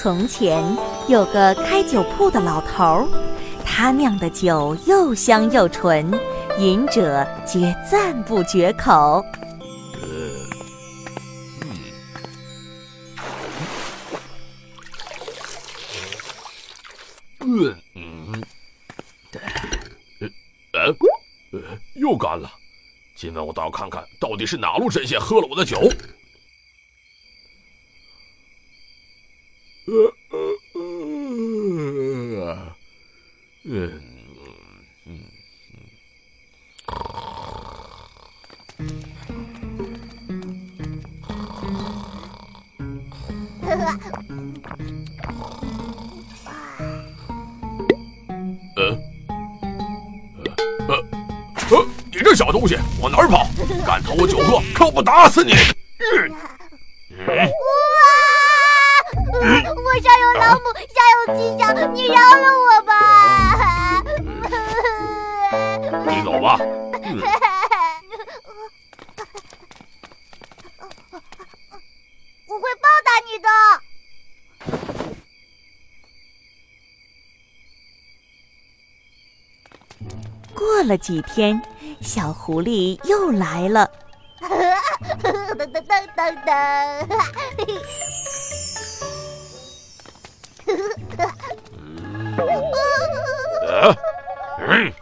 从前有个开酒铺的老头儿，他酿的酒又香又纯，饮者皆赞不绝口。嗯嗯，呃，呃，又干了。今晚我倒要看看到底是哪路神仙喝了我的酒。呃呃呃，嗯嗯呃呃呃，你这小东西往哪儿跑？敢偷我酒喝，看我不打死你！下有妻小，你饶了我吧！你走吧。嗯我会报答你的。过了几天，小狐狸又来了。噔噔噔噔噔！呃，嗯，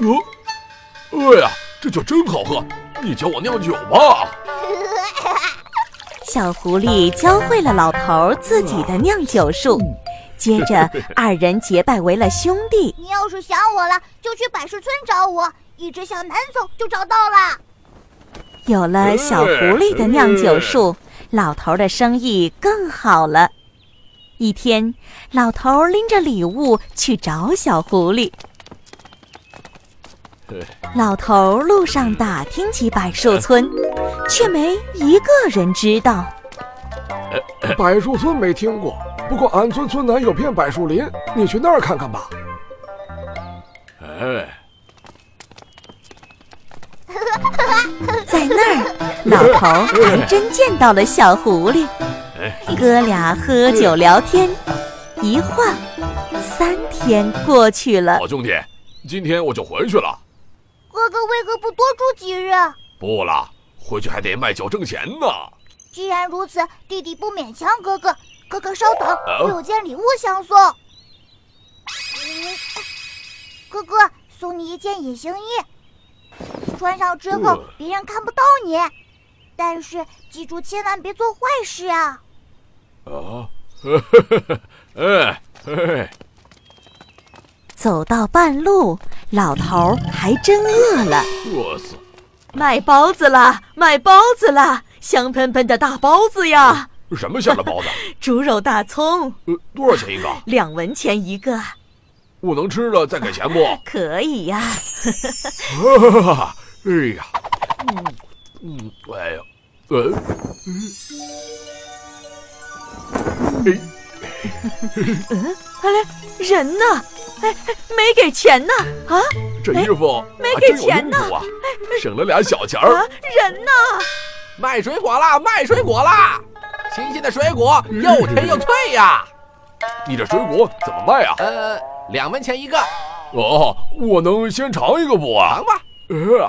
哟，哎呀，这酒真好喝！你教我酿酒吧。小狐狸教会了老头儿自己的酿酒术，接着二人结拜为了兄弟。你要是想我了，就去百事村找我，一直向南走就找到了。有了小狐狸的酿酒术，老头儿的生意更好了。一天，老头儿拎着礼物去找小狐狸。老头儿路上打听起柏树村，却没一个人知道。柏树村没听过，不过俺村村南有片柏树林，你去那儿看看吧。哎，在那儿，老头还真见到了小狐狸，哥俩喝酒聊天，一晃三天过去了。好兄弟，今天我就回去了。哥哥为何不多住几日？不了，回去还得卖酒挣钱呢。既然如此，弟弟不勉强哥哥。哥哥稍等，我有件礼物相送。嗯，哥哥，送你一件隐形衣，穿上之后别人看不到你，但是记住千万别做坏事啊！啊，哎 哎，走到半路，老头儿还真饿了，饿死！卖包子啦，卖包子啦，香喷喷的大包子呀！什么馅的包子？猪肉大葱，呃，多少钱一个？两文钱一个。我能吃了再给钱不？可以呀。哎呀，嗯嗯，哎呀，呃，哎，嗯，哎嘞，人呢？哎哎，没给钱呢？啊，这衣服没给钱呢啊，省了俩小钱儿。啊，人呢？卖水果啦，卖水果啦！新鲜的水果又甜又脆呀。你这水果怎么卖啊？呃，两文钱一个。哦，我能先尝一个不啊？尝吧。呃，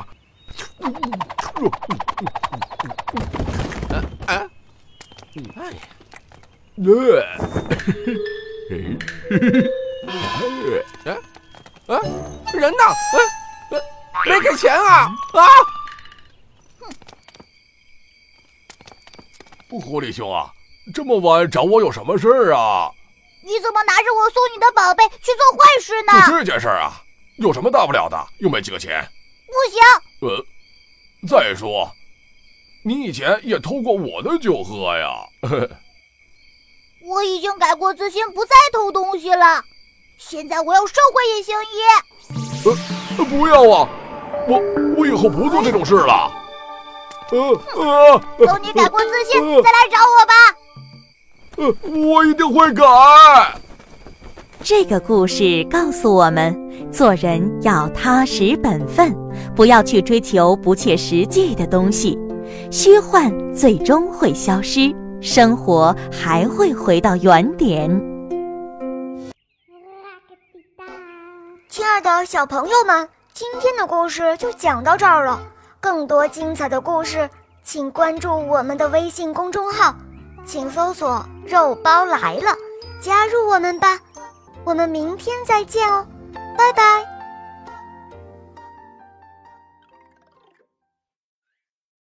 呃呃，哎，呃，哎，啊，人呢？哎，没给钱啊！啊！狐狸兄啊，这么晚找我有什么事儿啊？你怎么拿着我送你的宝贝去做坏事呢？就这件事儿啊，有什么大不了的？又没几个钱。不行，呃，再说，你以前也偷过我的酒喝呀。我已经改过自新，不再偷东西了。现在我要收回隐形衣。呃，不要啊！我我以后不做这种事了。呃呃，等你改过自新，再来找我吧。呃，我一定会改。这个故事告诉我们，做人要踏实本分，不要去追求不切实际的东西，虚幻最终会消失，生活还会回到原点。亲爱的小朋友们，今天的故事就讲到这儿了。更多精彩的故事，请关注我们的微信公众号，请搜索“肉包来了”，加入我们吧。我们明天再见哦，拜拜。